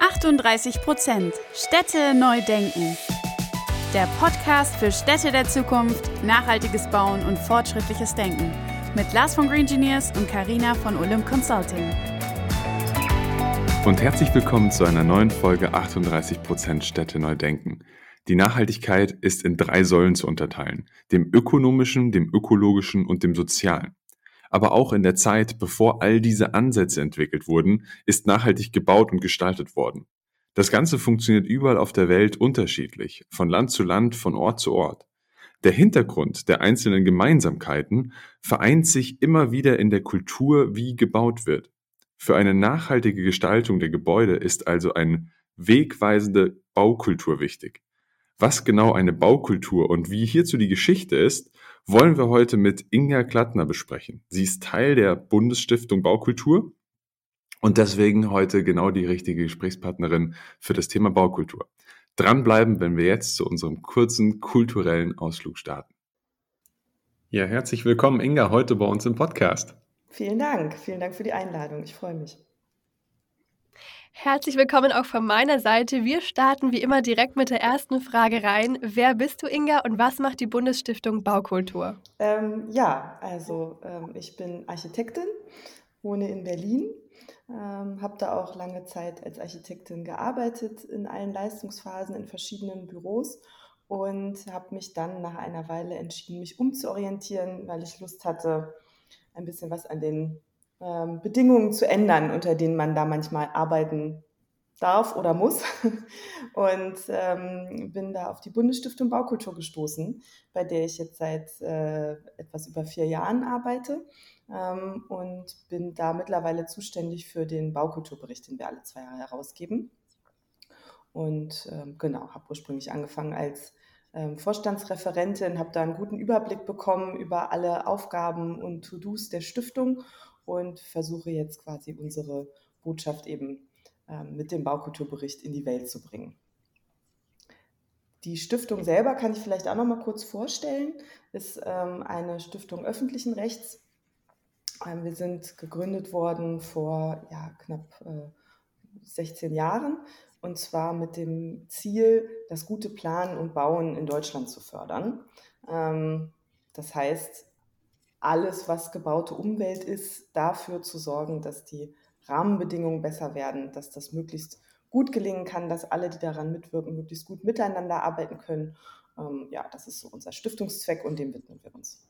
38 Prozent Städte neu denken. Der Podcast für Städte der Zukunft, nachhaltiges Bauen und fortschrittliches Denken. Mit Lars von Green Engineers und Karina von Olymp Consulting. Und herzlich willkommen zu einer neuen Folge 38 Prozent Städte neu denken. Die Nachhaltigkeit ist in drei Säulen zu unterteilen. Dem ökonomischen, dem ökologischen und dem sozialen. Aber auch in der Zeit, bevor all diese Ansätze entwickelt wurden, ist nachhaltig gebaut und gestaltet worden. Das Ganze funktioniert überall auf der Welt unterschiedlich, von Land zu Land, von Ort zu Ort. Der Hintergrund der einzelnen Gemeinsamkeiten vereint sich immer wieder in der Kultur, wie gebaut wird. Für eine nachhaltige Gestaltung der Gebäude ist also eine wegweisende Baukultur wichtig. Was genau eine Baukultur und wie hierzu die Geschichte ist, wollen wir heute mit Inga Klattner besprechen. Sie ist Teil der Bundesstiftung Baukultur und deswegen heute genau die richtige Gesprächspartnerin für das Thema Baukultur. Dranbleiben, wenn wir jetzt zu unserem kurzen kulturellen Ausflug starten. Ja, herzlich willkommen, Inga, heute bei uns im Podcast. Vielen Dank, vielen Dank für die Einladung. Ich freue mich. Herzlich willkommen auch von meiner Seite. Wir starten wie immer direkt mit der ersten Frage rein. Wer bist du, Inga, und was macht die Bundesstiftung Baukultur? Ähm, ja, also ähm, ich bin Architektin, wohne in Berlin, ähm, habe da auch lange Zeit als Architektin gearbeitet in allen Leistungsphasen in verschiedenen Büros und habe mich dann nach einer Weile entschieden, mich umzuorientieren, weil ich Lust hatte, ein bisschen was an den ähm, Bedingungen zu ändern, unter denen man da manchmal arbeiten darf oder muss. Und ähm, bin da auf die Bundesstiftung Baukultur gestoßen, bei der ich jetzt seit äh, etwas über vier Jahren arbeite. Ähm, und bin da mittlerweile zuständig für den Baukulturbericht, den wir alle zwei Jahre herausgeben. Und ähm, genau, habe ursprünglich angefangen als ähm, Vorstandsreferentin, habe da einen guten Überblick bekommen über alle Aufgaben und To-Dos der Stiftung und versuche jetzt quasi unsere Botschaft eben ähm, mit dem Baukulturbericht in die Welt zu bringen. Die Stiftung selber kann ich vielleicht auch noch mal kurz vorstellen. Ist ähm, eine Stiftung öffentlichen Rechts. Ähm, wir sind gegründet worden vor ja, knapp 16 Jahren und zwar mit dem Ziel, das gute Planen und Bauen in Deutschland zu fördern. das heißt, alles, was gebaute Umwelt ist, dafür zu sorgen, dass die Rahmenbedingungen besser werden, dass das möglichst gut gelingen kann, dass alle, die daran mitwirken, möglichst gut miteinander arbeiten können. Ähm, ja, das ist so unser Stiftungszweck und dem widmen wir uns.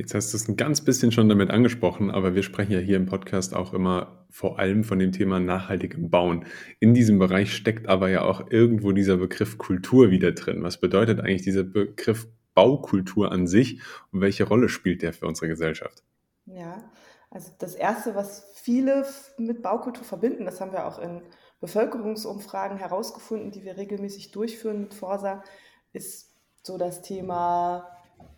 Jetzt hast du es ein ganz bisschen schon damit angesprochen, aber wir sprechen ja hier im Podcast auch immer vor allem von dem Thema nachhaltigem Bauen. In diesem Bereich steckt aber ja auch irgendwo dieser Begriff Kultur wieder drin. Was bedeutet eigentlich dieser Begriff Baukultur an sich und welche Rolle spielt der für unsere Gesellschaft? Ja, also das Erste, was viele mit Baukultur verbinden, das haben wir auch in Bevölkerungsumfragen herausgefunden, die wir regelmäßig durchführen mit Forsa, ist so das Thema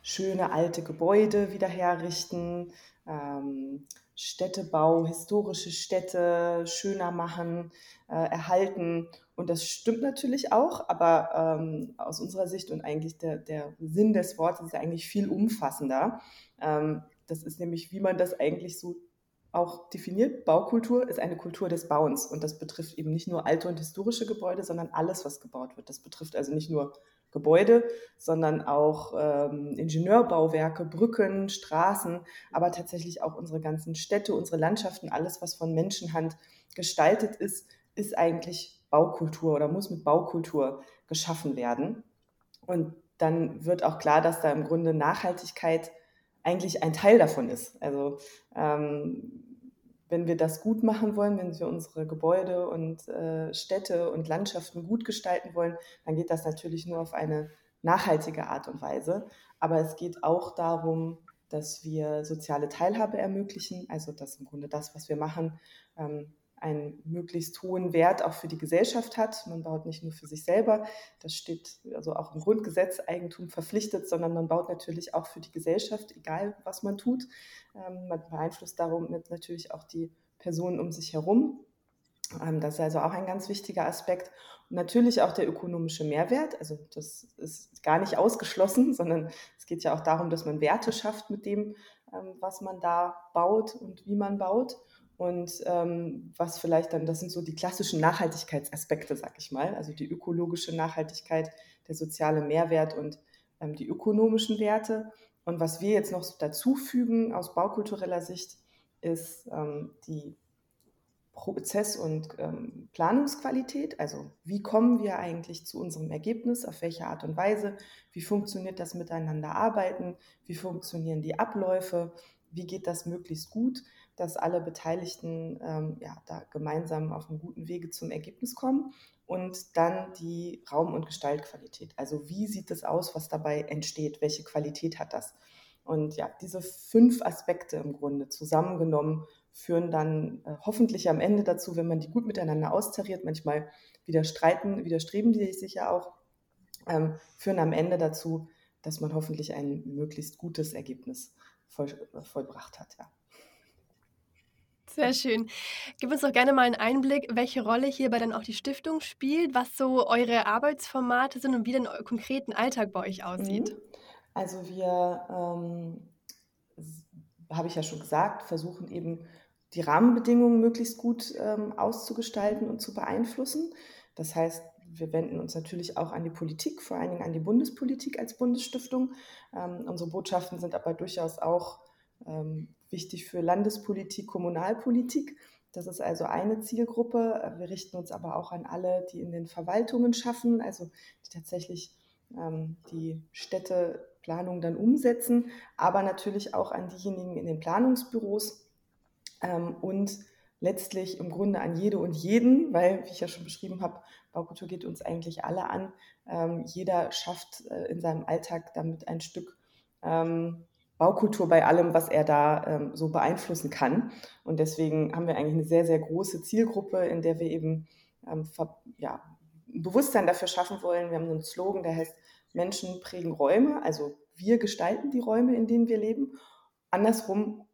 schöne alte Gebäude wieder herrichten, ähm, Städtebau, historische Städte schöner machen, äh, erhalten. Und das stimmt natürlich auch, aber ähm, aus unserer Sicht und eigentlich der, der Sinn des Wortes ist eigentlich viel umfassender. Ähm, das ist nämlich, wie man das eigentlich so auch definiert. Baukultur ist eine Kultur des Bauens und das betrifft eben nicht nur alte und historische Gebäude, sondern alles, was gebaut wird. Das betrifft also nicht nur Gebäude, sondern auch ähm, Ingenieurbauwerke, Brücken, Straßen, aber tatsächlich auch unsere ganzen Städte, unsere Landschaften, alles, was von Menschenhand gestaltet ist, ist eigentlich Baukultur oder muss mit Baukultur geschaffen werden. Und dann wird auch klar, dass da im Grunde Nachhaltigkeit eigentlich ein Teil davon ist. Also ähm, wenn wir das gut machen wollen, wenn wir unsere Gebäude und äh, Städte und Landschaften gut gestalten wollen, dann geht das natürlich nur auf eine nachhaltige Art und Weise. Aber es geht auch darum, dass wir soziale Teilhabe ermöglichen, also dass im Grunde das, was wir machen, ähm, einen möglichst hohen Wert auch für die Gesellschaft hat. Man baut nicht nur für sich selber, das steht also auch im Grundgesetz Eigentum verpflichtet, sondern man baut natürlich auch für die Gesellschaft, egal was man tut. Ähm, man beeinflusst darum natürlich auch die Personen um sich herum. Ähm, das ist also auch ein ganz wichtiger Aspekt. Und natürlich auch der ökonomische Mehrwert. Also das ist gar nicht ausgeschlossen, sondern es geht ja auch darum, dass man Werte schafft mit dem, ähm, was man da baut und wie man baut. Und ähm, was vielleicht dann, das sind so die klassischen Nachhaltigkeitsaspekte, sag ich mal, also die ökologische Nachhaltigkeit, der soziale Mehrwert und ähm, die ökonomischen Werte. Und was wir jetzt noch dazu fügen aus baukultureller Sicht, ist ähm, die Prozess- und ähm, Planungsqualität. Also wie kommen wir eigentlich zu unserem Ergebnis, auf welche Art und Weise, wie funktioniert das miteinander arbeiten, wie funktionieren die Abläufe, wie geht das möglichst gut dass alle Beteiligten ähm, ja, da gemeinsam auf einem guten Wege zum Ergebnis kommen. Und dann die Raum- und Gestaltqualität. Also wie sieht es aus, was dabei entsteht? Welche Qualität hat das? Und ja, diese fünf Aspekte im Grunde zusammengenommen führen dann äh, hoffentlich am Ende dazu, wenn man die gut miteinander austariert, manchmal widerstreiten, widerstreben die sich ja auch, ähm, führen am Ende dazu, dass man hoffentlich ein möglichst gutes Ergebnis voll, äh, vollbracht hat. Ja. Sehr schön. Gib uns doch gerne mal einen Einblick, welche Rolle hierbei dann auch die Stiftung spielt, was so eure Arbeitsformate sind und wie denn euer konkreten Alltag bei euch aussieht. Mhm. Also wir, ähm, habe ich ja schon gesagt, versuchen eben die Rahmenbedingungen möglichst gut ähm, auszugestalten und zu beeinflussen. Das heißt, wir wenden uns natürlich auch an die Politik, vor allen Dingen an die Bundespolitik als Bundesstiftung. Ähm, unsere Botschaften sind aber durchaus auch ähm, wichtig für Landespolitik, Kommunalpolitik. Das ist also eine Zielgruppe. Wir richten uns aber auch an alle, die in den Verwaltungen schaffen, also die tatsächlich ähm, die Städteplanung dann umsetzen, aber natürlich auch an diejenigen in den Planungsbüros ähm, und letztlich im Grunde an jede und jeden, weil, wie ich ja schon beschrieben habe, Baukultur geht uns eigentlich alle an. Ähm, jeder schafft äh, in seinem Alltag damit ein Stück ähm, Baukultur bei allem, was er da ähm, so beeinflussen kann. Und deswegen haben wir eigentlich eine sehr, sehr große Zielgruppe, in der wir eben ähm, ja, ein Bewusstsein dafür schaffen wollen. Wir haben einen Slogan, der heißt Menschen prägen Räume, also wir gestalten die Räume, in denen wir leben. Andersrum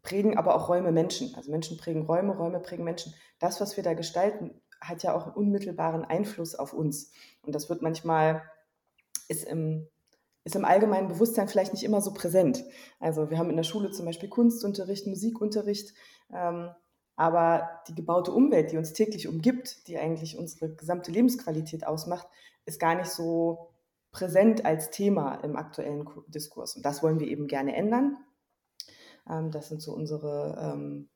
prägen aber auch Räume Menschen. Also Menschen prägen Räume, Räume prägen Menschen. Das, was wir da gestalten, hat ja auch einen unmittelbaren Einfluss auf uns. Und das wird manchmal, ist im ist im allgemeinen Bewusstsein vielleicht nicht immer so präsent. Also wir haben in der Schule zum Beispiel Kunstunterricht, Musikunterricht, ähm, aber die gebaute Umwelt, die uns täglich umgibt, die eigentlich unsere gesamte Lebensqualität ausmacht, ist gar nicht so präsent als Thema im aktuellen Diskurs. Und das wollen wir eben gerne ändern. Ähm, das sind so unsere, ähm,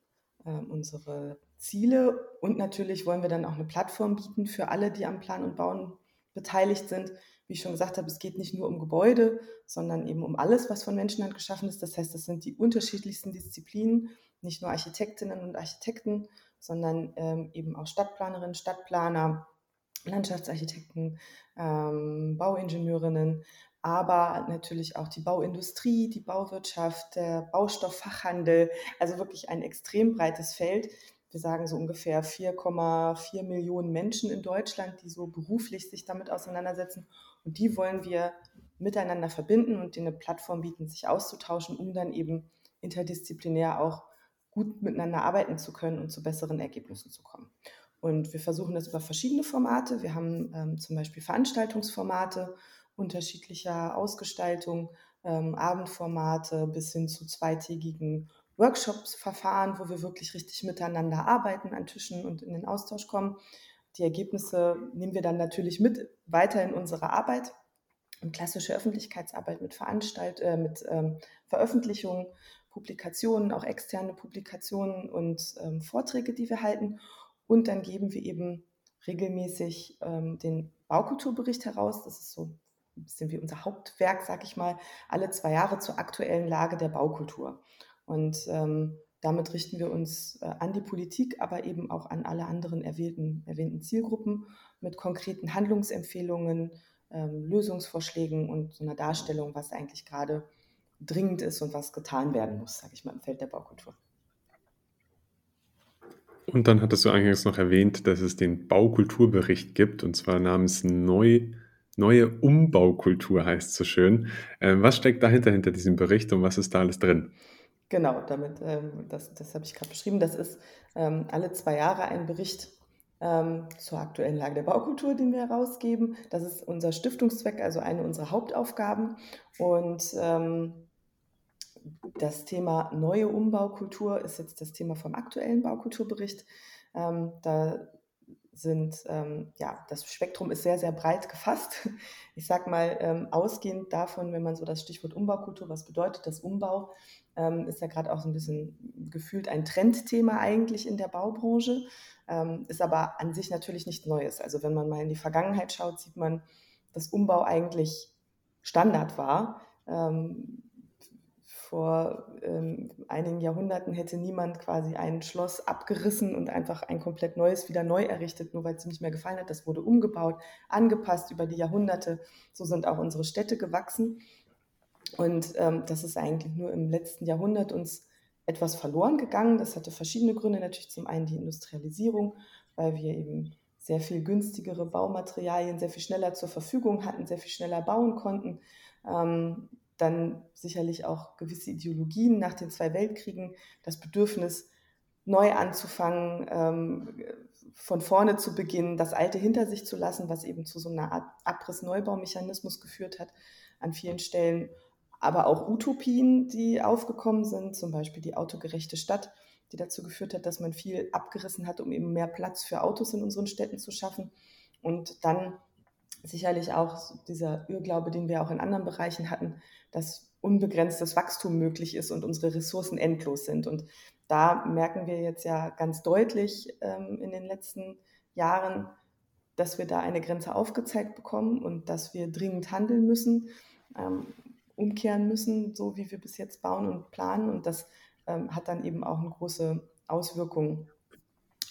äh, unsere Ziele. Und natürlich wollen wir dann auch eine Plattform bieten für alle, die am Plan und Bauen beteiligt sind, wie ich schon gesagt habe, es geht nicht nur um Gebäude, sondern eben um alles, was von Menschenhand geschaffen ist. Das heißt, das sind die unterschiedlichsten Disziplinen, nicht nur Architektinnen und Architekten, sondern ähm, eben auch Stadtplanerinnen, Stadtplaner, Landschaftsarchitekten, ähm, Bauingenieurinnen, aber natürlich auch die Bauindustrie, die Bauwirtschaft, der Baustofffachhandel, also wirklich ein extrem breites Feld, wir sagen so ungefähr 4,4 Millionen Menschen in Deutschland, die so beruflich sich damit auseinandersetzen. Und die wollen wir miteinander verbinden und denen eine Plattform bieten, sich auszutauschen, um dann eben interdisziplinär auch gut miteinander arbeiten zu können und zu besseren Ergebnissen zu kommen. Und wir versuchen das über verschiedene Formate. Wir haben ähm, zum Beispiel Veranstaltungsformate unterschiedlicher Ausgestaltung, ähm, Abendformate bis hin zu zweitägigen Workshops, Verfahren, wo wir wirklich richtig miteinander arbeiten an Tischen und in den Austausch kommen. Die Ergebnisse nehmen wir dann natürlich mit weiter in unsere Arbeit, in klassische Öffentlichkeitsarbeit mit Veranstalt, äh, mit ähm, Veröffentlichungen, Publikationen, auch externe Publikationen und ähm, Vorträge, die wir halten. Und dann geben wir eben regelmäßig ähm, den Baukulturbericht heraus. Das ist so ein bisschen wie unser Hauptwerk, sag ich mal, alle zwei Jahre zur aktuellen Lage der Baukultur. Und ähm, damit richten wir uns äh, an die Politik, aber eben auch an alle anderen erwählten, erwähnten Zielgruppen mit konkreten Handlungsempfehlungen, ähm, Lösungsvorschlägen und so einer Darstellung, was eigentlich gerade dringend ist und was getan werden muss, sage ich mal, im Feld der Baukultur. Und dann hattest du eingangs noch erwähnt, dass es den Baukulturbericht gibt, und zwar namens Neu, Neue Umbaukultur heißt so schön. Ähm, was steckt dahinter, hinter diesem Bericht und was ist da alles drin? Genau, damit, ähm, das, das habe ich gerade beschrieben. Das ist ähm, alle zwei Jahre ein Bericht ähm, zur aktuellen Lage der Baukultur, den wir herausgeben. Das ist unser Stiftungszweck, also eine unserer Hauptaufgaben. Und ähm, das Thema neue Umbaukultur ist jetzt das Thema vom aktuellen Baukulturbericht. Ähm, da sind, ähm, ja, das Spektrum ist sehr, sehr breit gefasst. Ich sage mal, ähm, ausgehend davon, wenn man so das Stichwort Umbaukultur, was bedeutet das Umbau, ähm, ist ja gerade auch so ein bisschen gefühlt ein Trendthema eigentlich in der Baubranche, ähm, ist aber an sich natürlich nicht Neues. Also wenn man mal in die Vergangenheit schaut, sieht man, dass Umbau eigentlich Standard war. Ähm, vor ähm, einigen Jahrhunderten hätte niemand quasi ein Schloss abgerissen und einfach ein komplett neues wieder neu errichtet, nur weil es ihm nicht mehr gefallen hat. Das wurde umgebaut, angepasst über die Jahrhunderte. So sind auch unsere Städte gewachsen. Und ähm, das ist eigentlich nur im letzten Jahrhundert uns etwas verloren gegangen. Das hatte verschiedene Gründe. Natürlich zum einen die Industrialisierung, weil wir eben sehr viel günstigere Baumaterialien sehr viel schneller zur Verfügung hatten, sehr viel schneller bauen konnten. Ähm, dann sicherlich auch gewisse Ideologien nach den zwei Weltkriegen, das Bedürfnis, neu anzufangen, ähm, von vorne zu beginnen, das Alte hinter sich zu lassen, was eben zu so einer Art Abriss-Neubaumechanismus geführt hat an vielen Stellen. Aber auch Utopien, die aufgekommen sind, zum Beispiel die autogerechte Stadt, die dazu geführt hat, dass man viel abgerissen hat, um eben mehr Platz für Autos in unseren Städten zu schaffen. Und dann sicherlich auch dieser Irrglaube, den wir auch in anderen Bereichen hatten, dass unbegrenztes Wachstum möglich ist und unsere Ressourcen endlos sind. Und da merken wir jetzt ja ganz deutlich ähm, in den letzten Jahren, dass wir da eine Grenze aufgezeigt bekommen und dass wir dringend handeln müssen, ähm, umkehren müssen, so wie wir bis jetzt bauen und planen. Und das ähm, hat dann eben auch eine große Auswirkung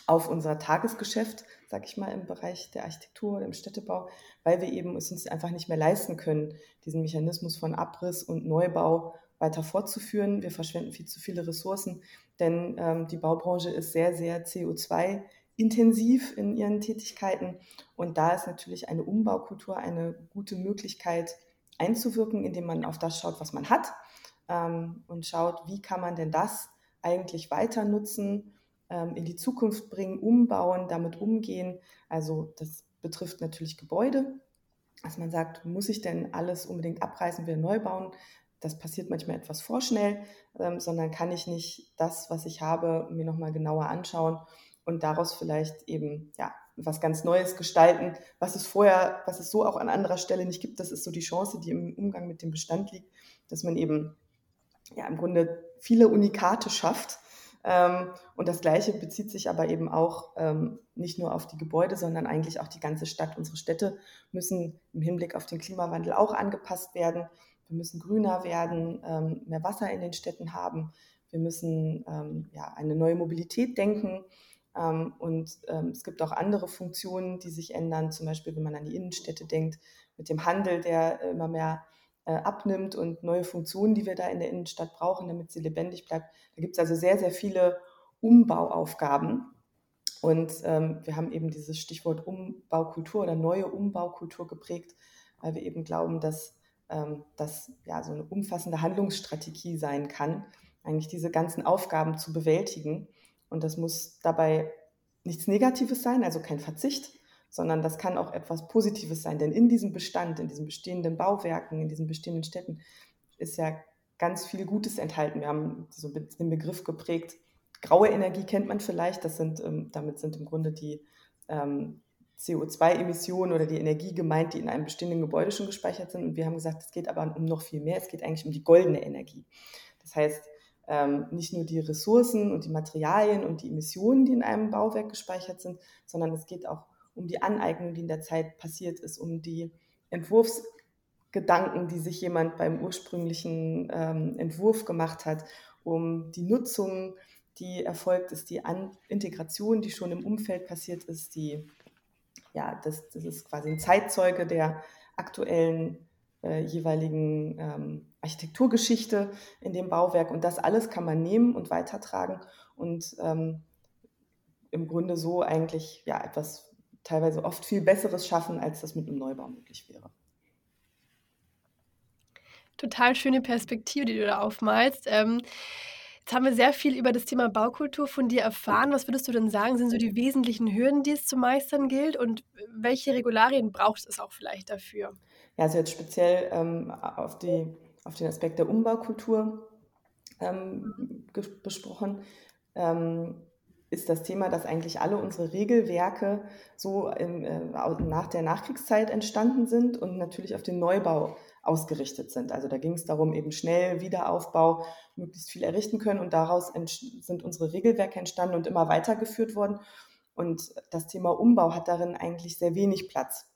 auf unser Tagesgeschäft, sag ich mal, im Bereich der Architektur oder im Städtebau, weil wir eben es uns einfach nicht mehr leisten können, diesen Mechanismus von Abriss und Neubau weiter fortzuführen. Wir verschwenden viel zu viele Ressourcen, denn ähm, die Baubranche ist sehr, sehr CO2 intensiv in ihren Tätigkeiten. Und da ist natürlich eine Umbaukultur eine gute Möglichkeit einzuwirken, indem man auf das schaut, was man hat ähm, und schaut, wie kann man denn das eigentlich weiter nutzen ähm, in die Zukunft bringen, umbauen, damit umgehen. Also das betrifft natürlich Gebäude. Dass man sagt, muss ich denn alles unbedingt abreißen, wieder neu bauen? Das passiert manchmal etwas vorschnell, ähm, sondern kann ich nicht das, was ich habe, mir nochmal genauer anschauen und daraus vielleicht eben ja, was ganz Neues gestalten, was es vorher, was es so auch an anderer Stelle nicht gibt. Das ist so die Chance, die im Umgang mit dem Bestand liegt, dass man eben ja im Grunde viele Unikate schafft ähm, und das Gleiche bezieht sich aber eben auch ähm, nicht nur auf die Gebäude, sondern eigentlich auch die ganze Stadt. Unsere Städte müssen im Hinblick auf den Klimawandel auch angepasst werden. Wir müssen grüner werden, ähm, mehr Wasser in den Städten haben. Wir müssen ja, eine neue Mobilität denken. Und es gibt auch andere Funktionen, die sich ändern, zum Beispiel wenn man an die Innenstädte denkt, mit dem Handel, der immer mehr äh, abnimmt und neue Funktionen, die wir da in der Innenstadt brauchen, damit sie lebendig bleibt. Da gibt es also sehr, sehr viele Umbauaufgaben. Und ähm, wir haben eben dieses Stichwort Umbaukultur oder neue Umbaukultur geprägt, weil wir eben glauben, dass ähm, das ja so eine umfassende Handlungsstrategie sein kann, eigentlich diese ganzen Aufgaben zu bewältigen. Und das muss dabei nichts Negatives sein, also kein Verzicht, sondern das kann auch etwas Positives sein. Denn in diesem Bestand, in diesen bestehenden Bauwerken, in diesen bestehenden Städten ist ja ganz viel Gutes enthalten. Wir haben so den Begriff geprägt, graue Energie kennt man vielleicht, das sind, ähm, damit sind im Grunde die ähm, CO2-Emissionen oder die Energie gemeint, die in einem bestehenden Gebäude schon gespeichert sind. Und wir haben gesagt, es geht aber um noch viel mehr, es geht eigentlich um die goldene Energie. Das heißt, ähm, nicht nur die Ressourcen und die Materialien und die Emissionen, die in einem Bauwerk gespeichert sind, sondern es geht auch um die Aneignung, die in der Zeit passiert ist, um die Entwurfsgedanken, die sich jemand beim ursprünglichen ähm, Entwurf gemacht hat, um die Nutzung, die erfolgt ist, die An Integration, die schon im Umfeld passiert ist, die, ja, das, das ist quasi ein Zeitzeuge der aktuellen äh, jeweiligen ähm, Architekturgeschichte in dem Bauwerk. Und das alles kann man nehmen und weitertragen und ähm, im Grunde so eigentlich ja, etwas teilweise oft viel Besseres schaffen, als das mit einem Neubau möglich wäre. Total schöne Perspektive, die du da aufmalst. Ähm, jetzt haben wir sehr viel über das Thema Baukultur von dir erfahren. Was würdest du denn sagen, sind so die wesentlichen Hürden, die es zu meistern gilt und welche Regularien braucht es auch vielleicht dafür? Ja, also jetzt speziell ähm, auf, die, auf den Aspekt der Umbaukultur ähm, besprochen, ähm, ist das Thema, dass eigentlich alle unsere Regelwerke so im, äh, nach der Nachkriegszeit entstanden sind und natürlich auf den Neubau ausgerichtet sind. Also da ging es darum, eben schnell Wiederaufbau, möglichst viel errichten können und daraus sind unsere Regelwerke entstanden und immer weitergeführt worden. Und das Thema Umbau hat darin eigentlich sehr wenig Platz.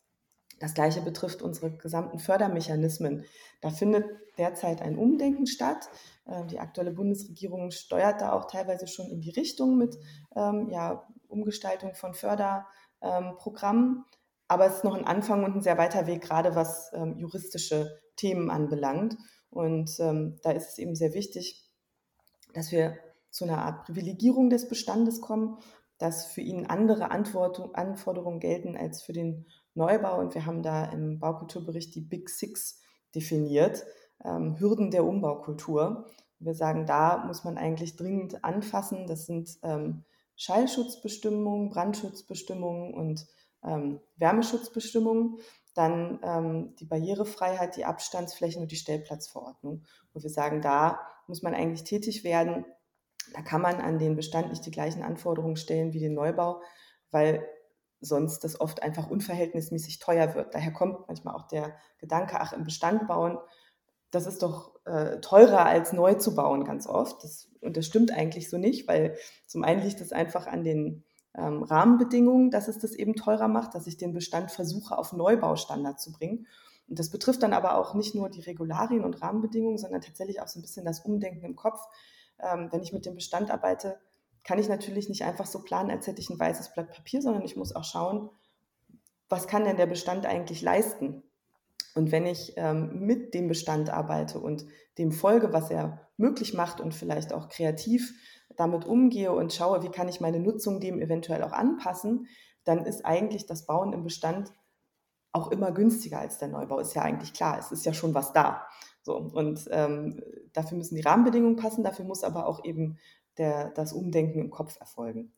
Das Gleiche betrifft unsere gesamten Fördermechanismen. Da findet derzeit ein Umdenken statt. Äh, die aktuelle Bundesregierung steuert da auch teilweise schon in die Richtung mit ähm, ja, Umgestaltung von Förderprogrammen. Aber es ist noch ein Anfang und ein sehr weiter Weg, gerade was ähm, juristische Themen anbelangt. Und ähm, da ist es eben sehr wichtig, dass wir zu einer Art Privilegierung des Bestandes kommen, dass für ihn andere Anforderungen gelten als für den Neubau. Und wir haben da im Baukulturbericht die Big Six definiert, ähm, Hürden der Umbaukultur. Wir sagen, da muss man eigentlich dringend anfassen. Das sind ähm, Schallschutzbestimmungen, Brandschutzbestimmungen und ähm, Wärmeschutzbestimmungen. Dann ähm, die Barrierefreiheit, die Abstandsflächen und die Stellplatzverordnung, wo wir sagen, da muss man eigentlich tätig werden. Da kann man an den Bestand nicht die gleichen Anforderungen stellen wie den Neubau, weil sonst das oft einfach unverhältnismäßig teuer wird. Daher kommt manchmal auch der Gedanke, ach, im Bestand bauen, das ist doch äh, teurer als neu zu bauen ganz oft. Das, und das stimmt eigentlich so nicht, weil zum einen liegt es einfach an den ähm, Rahmenbedingungen, dass es das eben teurer macht, dass ich den Bestand versuche, auf Neubaustandard zu bringen. Und das betrifft dann aber auch nicht nur die Regularien und Rahmenbedingungen, sondern tatsächlich auch so ein bisschen das Umdenken im Kopf. Ähm, wenn ich mit dem Bestand arbeite, kann ich natürlich nicht einfach so planen, als hätte ich ein weißes Blatt Papier, sondern ich muss auch schauen, was kann denn der Bestand eigentlich leisten? Und wenn ich ähm, mit dem Bestand arbeite und dem folge, was er möglich macht und vielleicht auch kreativ damit umgehe und schaue, wie kann ich meine Nutzung dem eventuell auch anpassen, dann ist eigentlich das Bauen im Bestand auch immer günstiger als der Neubau. Ist ja eigentlich klar, es ist ja schon was da. So, und ähm, dafür müssen die Rahmenbedingungen passen, dafür muss aber auch eben der, das Umdenken im Kopf erfolgen.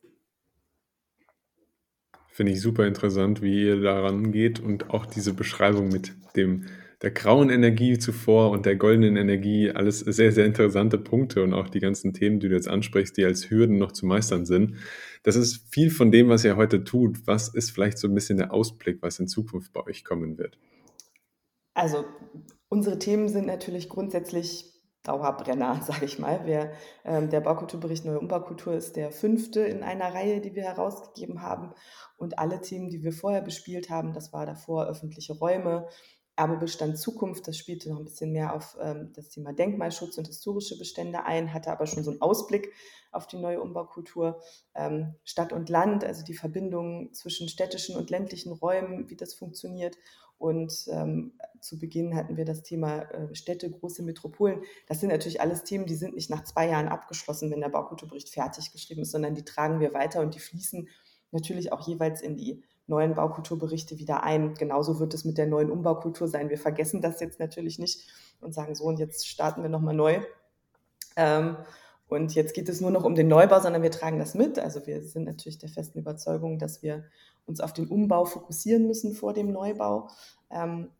Finde ich super interessant, wie ihr daran geht und auch diese Beschreibung mit dem der grauen Energie zuvor und der goldenen Energie, alles sehr, sehr interessante Punkte und auch die ganzen Themen, die du jetzt ansprichst, die als Hürden noch zu meistern sind. Das ist viel von dem, was ihr heute tut. Was ist vielleicht so ein bisschen der Ausblick, was in Zukunft bei euch kommen wird? Also unsere Themen sind natürlich grundsätzlich Dauerbrenner, sage ich mal. Wir, ähm, der Baukulturbericht Neue Umbaukultur ist der fünfte in einer Reihe, die wir herausgegeben haben. Und alle Themen, die wir vorher bespielt haben, das war davor öffentliche Räume, Erbebestand Zukunft, das spielte noch ein bisschen mehr auf ähm, das Thema Denkmalschutz und historische Bestände ein, hatte aber schon so einen Ausblick auf die neue Umbaukultur. Ähm, Stadt und Land, also die Verbindung zwischen städtischen und ländlichen Räumen, wie das funktioniert. Und ähm, zu Beginn hatten wir das Thema äh, Städte, große Metropolen. Das sind natürlich alles Themen, die sind nicht nach zwei Jahren abgeschlossen, wenn der Baukulturbericht fertig geschrieben ist, sondern die tragen wir weiter und die fließen natürlich auch jeweils in die neuen Baukulturberichte wieder ein. Genauso wird es mit der neuen Umbaukultur sein. Wir vergessen das jetzt natürlich nicht und sagen so, und jetzt starten wir nochmal neu. Ähm, und jetzt geht es nur noch um den Neubau, sondern wir tragen das mit. Also wir sind natürlich der festen Überzeugung, dass wir uns auf den Umbau fokussieren müssen vor dem Neubau. Ähm,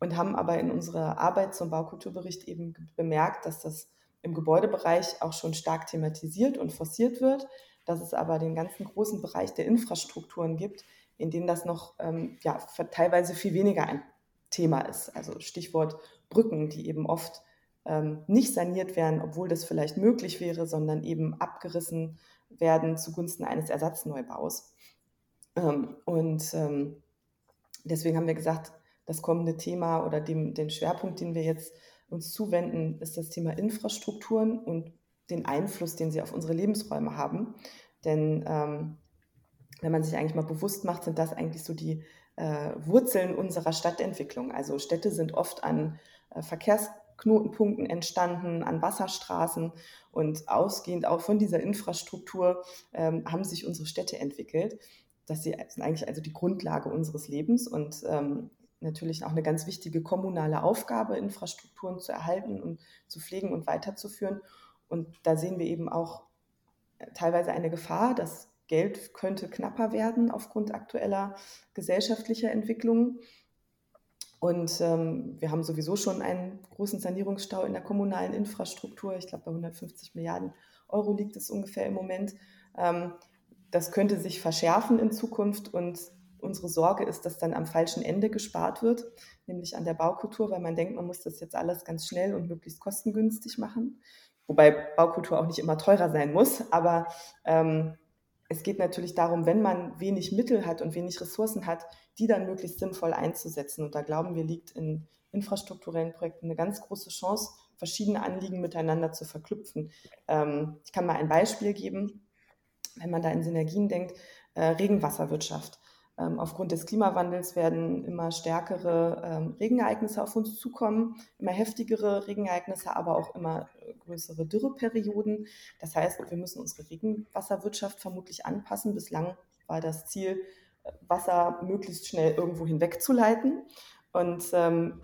und haben aber in unserer Arbeit zum Baukulturbericht eben bemerkt, dass das im Gebäudebereich auch schon stark thematisiert und forciert wird, dass es aber den ganzen großen Bereich der Infrastrukturen gibt, in denen das noch ähm, ja, teilweise viel weniger ein Thema ist. Also Stichwort Brücken, die eben oft ähm, nicht saniert werden, obwohl das vielleicht möglich wäre, sondern eben abgerissen werden zugunsten eines Ersatzneubaues. Ähm, und ähm, deswegen haben wir gesagt, das kommende Thema oder dem, den Schwerpunkt, den wir jetzt uns zuwenden, ist das Thema Infrastrukturen und den Einfluss, den sie auf unsere Lebensräume haben. Denn ähm, wenn man sich eigentlich mal bewusst macht, sind das eigentlich so die äh, Wurzeln unserer Stadtentwicklung. Also Städte sind oft an äh, Verkehrsknotenpunkten entstanden, an Wasserstraßen und ausgehend auch von dieser Infrastruktur ähm, haben sich unsere Städte entwickelt. Das sind eigentlich also die Grundlage unseres Lebens und ähm, natürlich auch eine ganz wichtige kommunale Aufgabe, Infrastrukturen zu erhalten und zu pflegen und weiterzuführen. Und da sehen wir eben auch äh, teilweise eine Gefahr, dass Geld könnte knapper werden aufgrund aktueller gesellschaftlicher Entwicklungen. Und ähm, wir haben sowieso schon einen großen Sanierungsstau in der kommunalen Infrastruktur. Ich glaube, bei 150 Milliarden Euro liegt es ungefähr im Moment. Ähm, das könnte sich verschärfen in Zukunft und unsere Sorge ist, dass dann am falschen Ende gespart wird, nämlich an der Baukultur, weil man denkt, man muss das jetzt alles ganz schnell und möglichst kostengünstig machen. Wobei Baukultur auch nicht immer teurer sein muss, aber ähm, es geht natürlich darum, wenn man wenig Mittel hat und wenig Ressourcen hat, die dann möglichst sinnvoll einzusetzen. Und da glauben wir, liegt in infrastrukturellen Projekten eine ganz große Chance, verschiedene Anliegen miteinander zu verknüpfen. Ähm, ich kann mal ein Beispiel geben, wenn man da in Synergien denkt, äh, Regenwasserwirtschaft. Ähm, aufgrund des Klimawandels werden immer stärkere ähm, Regenereignisse auf uns zukommen, immer heftigere Regenereignisse, aber auch immer äh, größere Dürreperioden. Das heißt, wir müssen unsere Regenwasserwirtschaft vermutlich anpassen. Bislang war das Ziel, äh, Wasser möglichst schnell irgendwo hinwegzuleiten. Und ähm,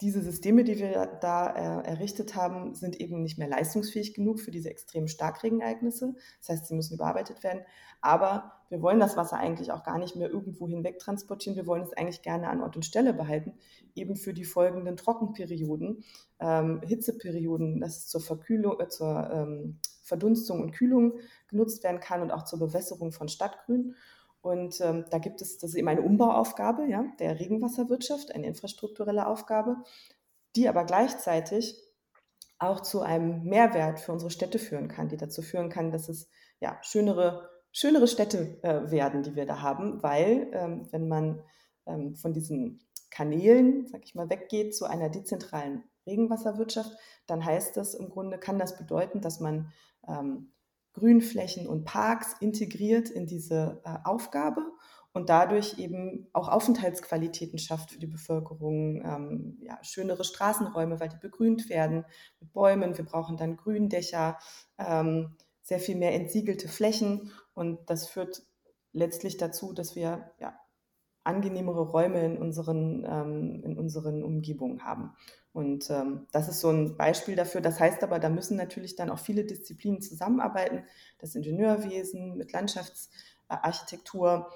diese Systeme, die wir da äh, errichtet haben, sind eben nicht mehr leistungsfähig genug für diese extremen Starkregenereignisse. Das heißt, sie müssen überarbeitet werden. Aber wir wollen das Wasser eigentlich auch gar nicht mehr irgendwo hinweg transportieren. Wir wollen es eigentlich gerne an Ort und Stelle behalten, eben für die folgenden Trockenperioden, ähm, Hitzeperioden, dass es zur Verkühlung, äh, zur ähm, Verdunstung und Kühlung genutzt werden kann und auch zur Bewässerung von Stadtgrün. Und ähm, da gibt es, das ist eben eine Umbauaufgabe ja, der Regenwasserwirtschaft, eine infrastrukturelle Aufgabe, die aber gleichzeitig auch zu einem Mehrwert für unsere Städte führen kann, die dazu führen kann, dass es ja, schönere, schönere Städte äh, werden, die wir da haben, weil ähm, wenn man ähm, von diesen Kanälen, sag ich mal, weggeht zu einer dezentralen Regenwasserwirtschaft, dann heißt das im Grunde, kann das bedeuten, dass man ähm, Grünflächen und Parks integriert in diese äh, Aufgabe und dadurch eben auch Aufenthaltsqualitäten schafft für die Bevölkerung, ähm, ja, schönere Straßenräume, weil die begrünt werden mit Bäumen. Wir brauchen dann Gründächer, ähm, sehr viel mehr entsiegelte Flächen und das führt letztlich dazu, dass wir ja, angenehmere Räume in unseren, ähm, in unseren Umgebungen haben. Und ähm, das ist so ein Beispiel dafür. Das heißt aber, da müssen natürlich dann auch viele Disziplinen zusammenarbeiten. Das Ingenieurwesen mit Landschaftsarchitektur,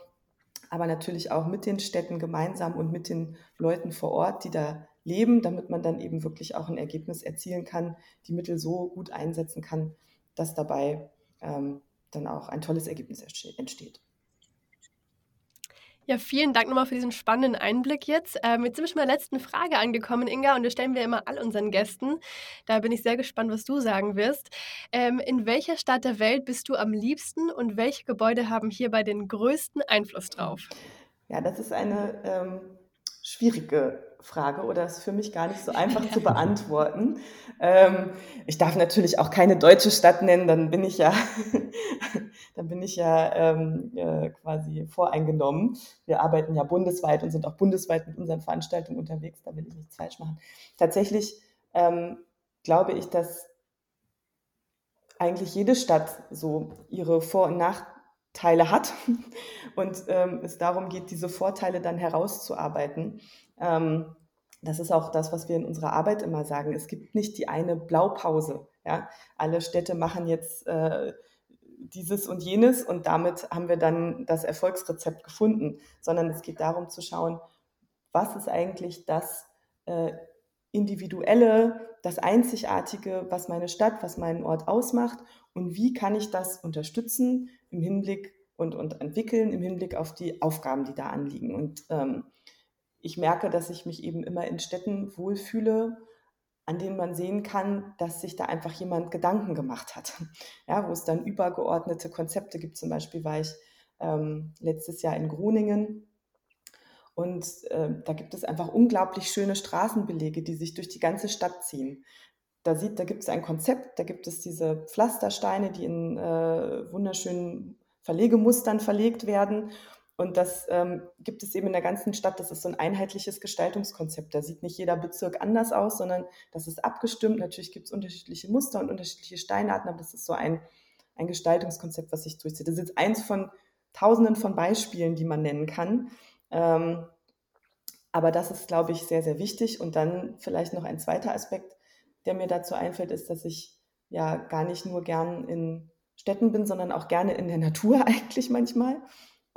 aber natürlich auch mit den Städten gemeinsam und mit den Leuten vor Ort, die da leben, damit man dann eben wirklich auch ein Ergebnis erzielen kann, die Mittel so gut einsetzen kann, dass dabei ähm, dann auch ein tolles Ergebnis entsteht. Ja, vielen Dank nochmal für diesen spannenden Einblick jetzt. Ähm, jetzt sind wir schon bei der letzten Frage angekommen, Inga, und das stellen wir immer all unseren Gästen. Da bin ich sehr gespannt, was du sagen wirst. Ähm, in welcher Stadt der Welt bist du am liebsten und welche Gebäude haben hierbei den größten Einfluss drauf? Ja, das ist eine ähm, schwierige Frage oder ist für mich gar nicht so einfach zu beantworten. Ähm, ich darf natürlich auch keine deutsche Stadt nennen, dann bin ich ja, dann bin ich ja ähm, äh, quasi voreingenommen. Wir arbeiten ja bundesweit und sind auch bundesweit mit unseren Veranstaltungen unterwegs, da will ich nichts falsch machen. Tatsächlich ähm, glaube ich, dass eigentlich jede Stadt so ihre Vor- und Nachteile hat und ähm, es darum geht, diese Vorteile dann herauszuarbeiten. Ähm, das ist auch das, was wir in unserer Arbeit immer sagen. Es gibt nicht die eine Blaupause. Ja? Alle Städte machen jetzt äh, dieses und jenes und damit haben wir dann das Erfolgsrezept gefunden, sondern es geht darum zu schauen, was ist eigentlich das äh, Individuelle, das Einzigartige, was meine Stadt, was meinen Ort ausmacht und wie kann ich das unterstützen im Hinblick und, und entwickeln im Hinblick auf die Aufgaben, die da anliegen. Und ähm, ich merke, dass ich mich eben immer in Städten wohlfühle, an denen man sehen kann, dass sich da einfach jemand Gedanken gemacht hat. Ja, wo es dann übergeordnete Konzepte gibt. Zum Beispiel war ich ähm, letztes Jahr in Groningen und äh, da gibt es einfach unglaublich schöne Straßenbelege, die sich durch die ganze Stadt ziehen. Da, sieht, da gibt es ein Konzept, da gibt es diese Pflastersteine, die in äh, wunderschönen Verlegemustern verlegt werden. Und das ähm, gibt es eben in der ganzen Stadt. Das ist so ein einheitliches Gestaltungskonzept. Da sieht nicht jeder Bezirk anders aus, sondern das ist abgestimmt. Natürlich gibt es unterschiedliche Muster und unterschiedliche Steinarten, aber das ist so ein, ein Gestaltungskonzept, was sich durchzieht. Das ist jetzt eins von tausenden von Beispielen, die man nennen kann. Ähm, aber das ist, glaube ich, sehr, sehr wichtig. Und dann vielleicht noch ein zweiter Aspekt, der mir dazu einfällt, ist, dass ich ja gar nicht nur gern in Städten bin, sondern auch gerne in der Natur eigentlich manchmal.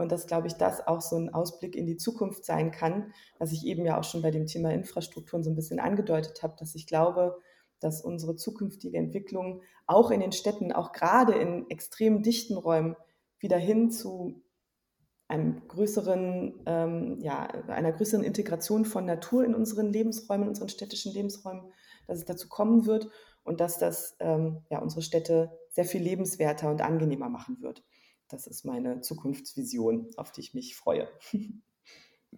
Und dass, glaube ich, das auch so ein Ausblick in die Zukunft sein kann, was ich eben ja auch schon bei dem Thema Infrastrukturen so ein bisschen angedeutet habe, dass ich glaube, dass unsere zukünftige Entwicklung auch in den Städten, auch gerade in extrem dichten Räumen, wieder hin zu einem größeren, ähm, ja, einer größeren Integration von Natur in unseren Lebensräumen, in unseren städtischen Lebensräumen, dass es dazu kommen wird und dass das ähm, ja, unsere Städte sehr viel lebenswerter und angenehmer machen wird. Das ist meine Zukunftsvision, auf die ich mich freue.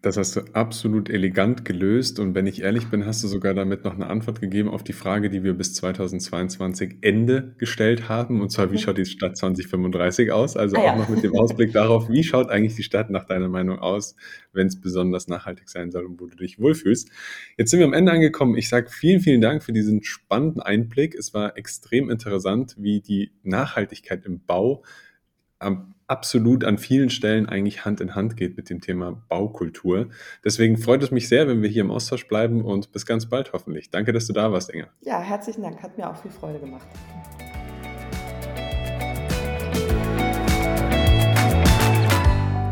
Das hast du absolut elegant gelöst und wenn ich ehrlich bin, hast du sogar damit noch eine Antwort gegeben auf die Frage, die wir bis 2022 Ende gestellt haben, und zwar: „Wie mhm. schaut die Stadt 2035 aus?“ Also, Ah auch ja. noch mit dem Ausblick darauf, wie schaut eigentlich die Stadt nach deiner Meinung aus, wenn es besonders nachhaltig sein soll und wo du dich wohlfühlst. Jetzt sind wir am Ende angekommen. Ich sage vielen, vielen Dank für diesen spannenden Einblick. Es war extrem interessant, wie die Nachhaltigkeit im Bau absolut an vielen Stellen eigentlich Hand in Hand geht mit dem Thema Baukultur. Deswegen freut es mich sehr, wenn wir hier im Austausch bleiben und bis ganz bald hoffentlich. Danke, dass du da warst, Inge. Ja, herzlichen Dank. Hat mir auch viel Freude gemacht.